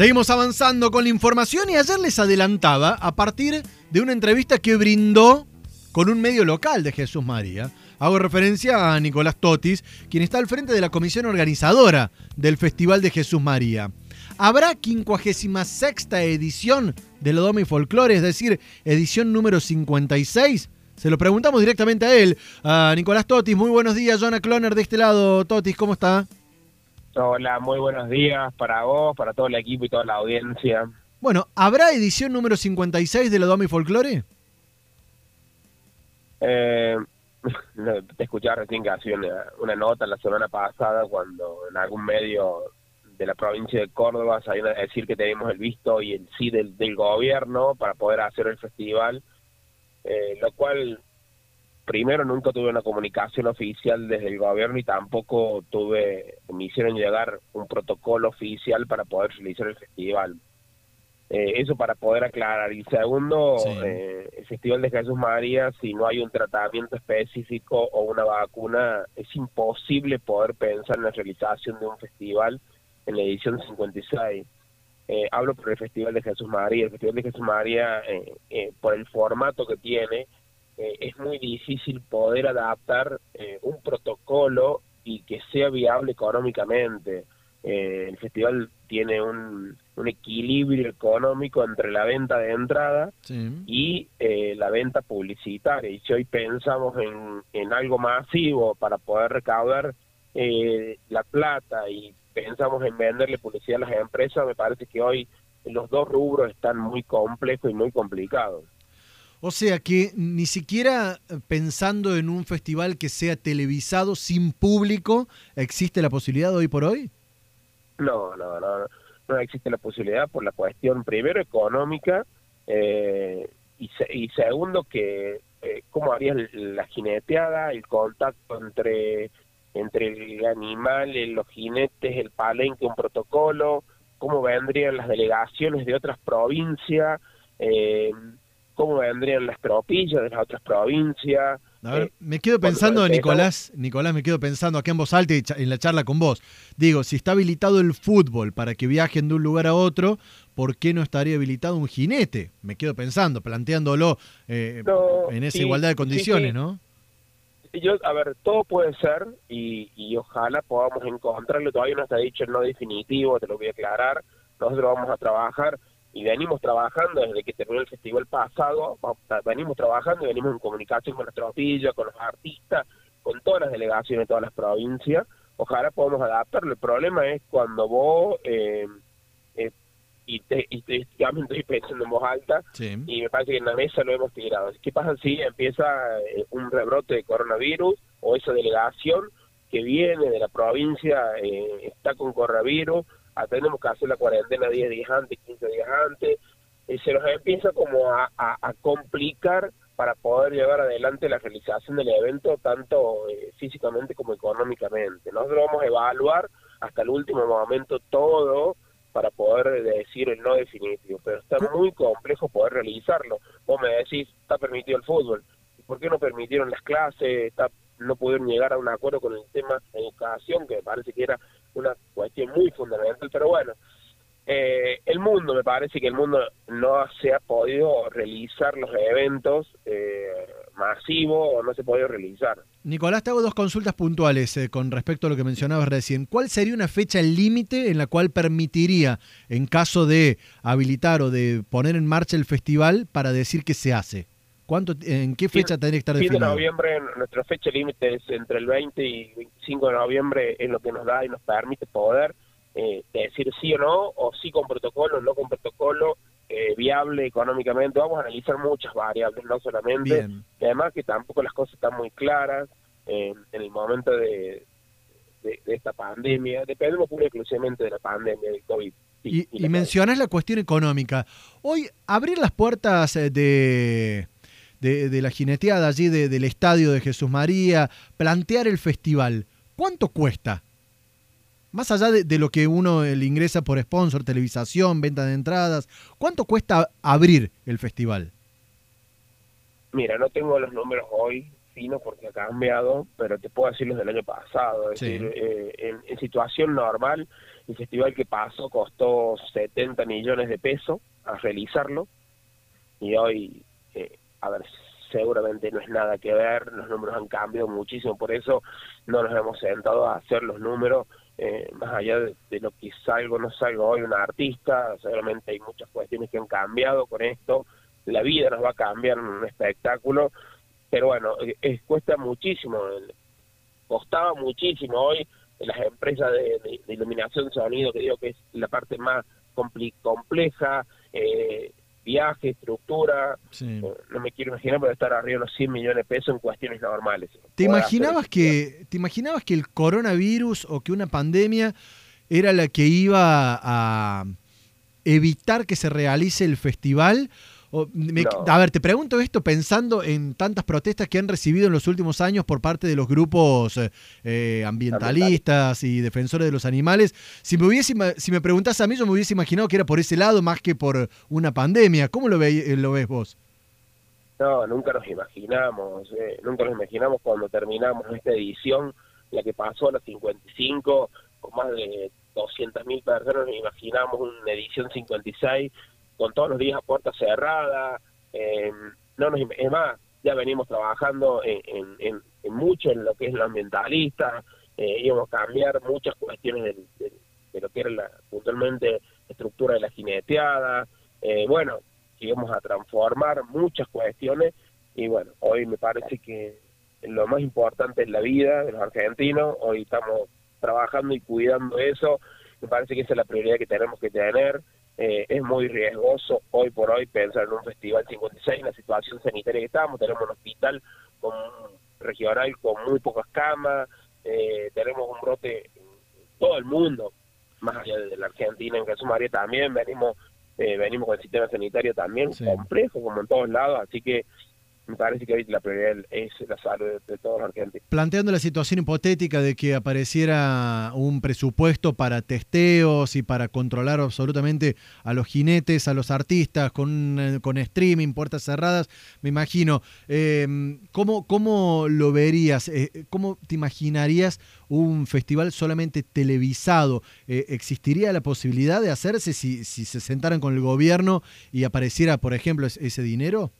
Seguimos avanzando con la información y ayer les adelantaba a partir de una entrevista que brindó con un medio local de Jesús María. Hago referencia a Nicolás Totis, quien está al frente de la comisión organizadora del Festival de Jesús María. ¿Habrá 56 edición de Lodomi Folklore, es decir, edición número 56? Se lo preguntamos directamente a él, a Nicolás Totis. Muy buenos días, Jonah Cloner de este lado. Totis, ¿cómo está? Hola, muy buenos días para vos, para todo el equipo y toda la audiencia. Bueno, ¿habrá edición número 56 de la Domi Folklore? Eh, te escuchaba recién que hacía una, nota la semana pasada cuando en algún medio de la provincia de Córdoba salieron a decir que tenemos el visto y el sí del, gobierno para poder hacer el festival, eh, lo cual primero nunca tuve una comunicación oficial desde el gobierno y tampoco tuve, me hicieron llegar un protocolo oficial para poder realizar el festival. Eh, eso para poder aclarar. Y segundo, eh, el Festival de Jesús María, si no hay un tratamiento específico o una vacuna, es imposible poder pensar en la realización de un festival en la edición 56. Eh, hablo por el Festival de Jesús María. El Festival de Jesús María, por el formato que tiene, eh, es muy difícil poder adaptar eh, un protocolo y que sea viable económicamente. Eh, el festival tiene un, equilibrio económico entre la venta de entrada y la venta publicitaria. Y si hoy pensamos en, en algo masivo para poder recaudar la plata y pensamos en venderle publicidad a las empresas, me parece que hoy los dos rubros están muy complejos y muy complicados. O sea que ni siquiera pensando en un festival que sea televisado sin público, ¿existe la posibilidad hoy por hoy? No, no, no, no existe la posibilidad por la cuestión primero económica eh, y, segundo que eh, cómo harías la jineteada, el contacto entre entre el animal, los jinetes, el palenque, un protocolo, cómo vendrían las delegaciones de otras provincias. Eh, cómo vendrían las tropillas de las otras provincias. A ver, eh, me quedo pensando, Nicolás, Nicolás, me quedo pensando aquí en voz alta y en la charla con vos. Digo, si está habilitado el fútbol para que viajen de un lugar a otro, ¿por qué no estaría habilitado un jinete? Me quedo pensando, planteándolo eh, en esa igualdad de condiciones, ¿no? Yo, a ver, todo puede ser y, y ojalá podamos encontrarlo. Todavía no está dicho el no definitivo, te lo voy a aclarar. Nosotros vamos a trabajar y venimos trabajando desde que terminó el festival pasado, venimos trabajando y venimos en comunicación con la tropilla, con los artistas, con todas las delegaciones de todas las provincias. Ojalá podamos adaptarlo. El problema es cuando vos, eh, eh, y, te, y estoy pensando en voz alta, y me parece que en la mesa lo hemos tirado. ¿Qué pasa si empieza eh, un rebrote de coronavirus o esa delegación que viene de la provincia está con coronavirus? Tenemos que hacer la cuarentena 10 días antes, 15 días antes, y se nos empieza como a, complicar para poder llevar adelante la realización del evento tanto eh, físicamente como económicamente. Nosotros vamos a evaluar hasta el último momento todo para poder decir el no definitivo, pero está muy complejo poder realizarlo. Vos me decís, está permitido el fútbol, ¿por qué no permitieron las clases? Está, no pudieron llegar a un acuerdo con el tema de educación, que me parece que era una muy fundamental, pero bueno, eh, el mundo, me parece que el mundo no se ha podido realizar los eventos eh, masivos o no se ha podido realizar. Nicolás, te hago dos consultas puntuales eh, con respecto a lo que mencionabas recién. ¿Cuál sería una fecha límite en la cual permitiría, en caso de habilitar o de poner en marcha el festival, para decir que se hace? ¿Cuánto, ¿En qué fecha tendría que estar definido? de noviembre, nuestra fecha límite es entre el 20 y 25 de noviembre, es lo que nos da y nos permite poder eh, decir sí o no, o sí con protocolo, no con protocolo, eh, viable económicamente. Vamos a analizar muchas variables, no solamente. Y además que tampoco las cosas están muy claras eh, en el momento de, de, esta pandemia. Dependemos pura y exclusivamente de la pandemia del COVID. y, y mencionas la cuestión económica. Hoy, abrir las puertas de de, la jineteada allí del estadio de Jesús María, plantear el festival, ¿cuánto cuesta? Más allá de, lo que uno le ingresa por sponsor, televisación, venta de entradas, ¿cuánto cuesta abrir el festival? Mira, no tengo los números hoy fino porque ha cambiado, pero te puedo decir los del año pasado. Es decir, eh, en, situación normal, el festival que pasó costó 70 millones de pesos a realizarlo y hoy, eh, a ver, seguramente no es nada que ver, los números han cambiado muchísimo, por eso no nos hemos sentado a hacer los números, eh, más allá de, lo que salgo no salgo hoy un artista, seguramente hay muchas cuestiones que han cambiado con esto, la vida nos va a cambiar en un espectáculo, pero bueno, es, cuesta muchísimo, costaba muchísimo hoy las empresas de, iluminación sonido, que digo que es la parte más compleja, eh, viaje, estructura, eh, no me quiero imaginar pero estar arriba de los 100 millones de pesos en cuestiones normales. ¿Te imaginabas, que, ¿Te imaginabas que el coronavirus o que una pandemia era la que iba a evitar que se realice el festival? A ver, te pregunto esto pensando en tantas protestas que han recibido en los últimos años por parte de los grupos eh, eh, ambientalistas y defensores de los animales. Si me, hubiese, si me preguntas a mí, yo me hubiese imaginado que era por ese lado más que por una pandemia. ¿Cómo lo, ve, lo ves vos? No, nunca nos imaginamos, eh, nunca nos imaginamos cuando terminamos esta edición, la que pasó a los 55, con más de 200.000 personas, nos imaginamos una edición 56 con todos los días a puerta cerrada. Eh, no nos, es más, ya venimos trabajando en, en, mucho en lo que es lo ambientalista, eh, íbamos a cambiar muchas cuestiones de, lo que era la, puntualmente estructura de la jineteada, eh, bueno, íbamos a transformar muchas cuestiones y bueno, hoy me parece que lo más importante es la vida de los argentinos, hoy estamos trabajando y cuidando eso, me parece que esa es la prioridad que tenemos que tener, eh, es muy riesgoso hoy por hoy pensar en un festival 56 en la situación sanitaria que estamos. Tenemos un hospital con, regional con muy pocas camas, eh, tenemos un brote en todo el mundo, más allá de la Argentina, en Jesús María también, venimos eh, venimos con el sistema sanitario también complejo, como en todos lados, así que me parece que la prioridad es la salud de, todos los. Planteando la situación hipotética de que apareciera un presupuesto para testeos y para controlar absolutamente a los jinetes, a los artistas, con, eh, con streaming, puertas cerradas, me imagino, em, ¿cómo, ¿cómo, lo verías? Eh, ¿Cómo te imaginarías un festival solamente televisado? Eh, ¿Existiría la posibilidad de hacerse si, si se sentaran con el gobierno y apareciera, por ejemplo, ese dinero?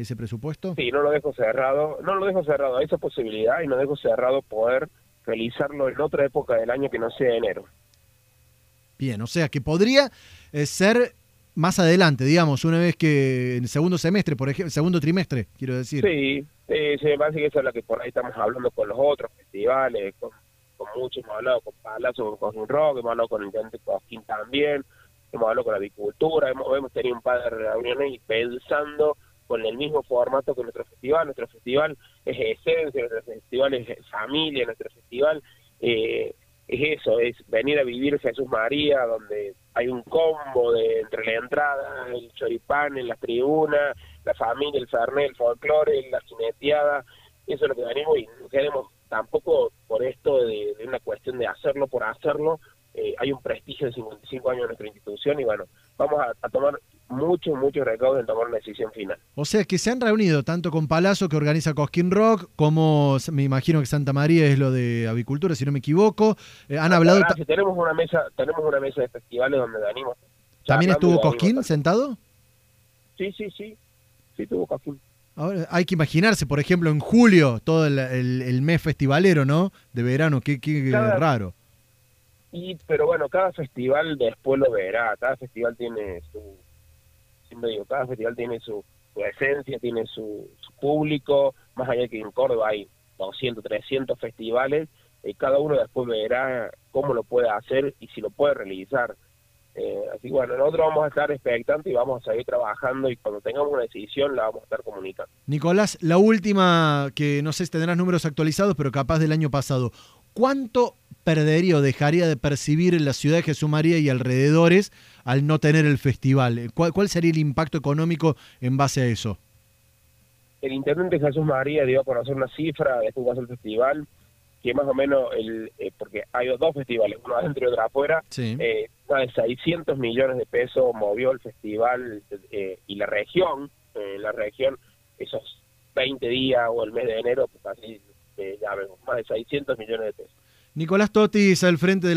Ese presupuesto? Sí, no lo dejo cerrado, no lo dejo cerrado a esa posibilidad y no dejo cerrado poder realizarlo en otra época del año que no sea enero. Bien, o sea que podría eh, ser más adelante, digamos, una vez que en el segundo semestre, por ejemplo, segundo trimestre, quiero decir. Sí, sí, me parece que eso es lo que por ahí estamos hablando con los otros festivales, con, muchos, hemos hablado con Palazzo, con un Rock, hemos hablado con el Intendente Cosquín también, hemos hablado con la avicultura, hemos, hemos tenido un par de reuniones y pensando con el mismo formato que nuestro festival. Nuestro festival es esencia, nuestro festival es familia, nuestro festival eh, es eso, es venir a vivir Jesús María, donde hay un combo de entre la entrada, el choripán en las tribunas, la familia, el fernet, el folclore, la jineteada, eso es lo que venimos y no queremos tampoco por esto de, una cuestión de hacerlo por hacerlo, eh, hay un prestigio de 55 años en nuestra institución y bueno, vamos a tomar mucho, mucho recaudo en tomar una decisión final. O sea que se han reunido tanto con Palazzo que organiza Cosquín Rock, como me imagino que Santa María es lo de avicultura, si no me equivoco. Eh, han hablado. tenemos una mesa, tenemos una mesa de festivales donde venimos. ¿También estuvo Cosquín sentado? Sí, sí, sí. Sí, estuvo Cosquín. Ahora, hay que imaginarse, por ejemplo, en julio, todo el, mes festivalero, ¿no? De verano, qué, qué raro. Y, pero bueno, cada festival después lo verá, cada festival tiene su, siempre digo, cada festival tiene su, esencia, tiene su, público, más allá que en Córdoba hay 200, 300 festivales, y eh, cada uno después verá cómo lo puede hacer y si lo puede realizar. Eh, así que bueno, nosotros vamos a estar expectantes y vamos a seguir trabajando y cuando tengamos una decisión la vamos a estar comunicando. Nicolás, la última, que no sé si tendrás números actualizados, pero capaz del año pasado. ¿Cuánto perdería o dejaría de percibir en la ciudad de Jesús María y alrededores al no tener el festival? ¿Cuál, sería el impacto económico en base a eso? El intendente Jesús María dio a conocer una cifra de este el festival, que más o menos, el, eh, porque hay dos festivales, uno adentro y otro afuera, eh, más de 600 millones de pesos movió el festival eh, y la región, la región, esos 20 días o el mes de enero, pues así, ya vemos, más de 600 millones de pesos. Nicolás Totis al frente de la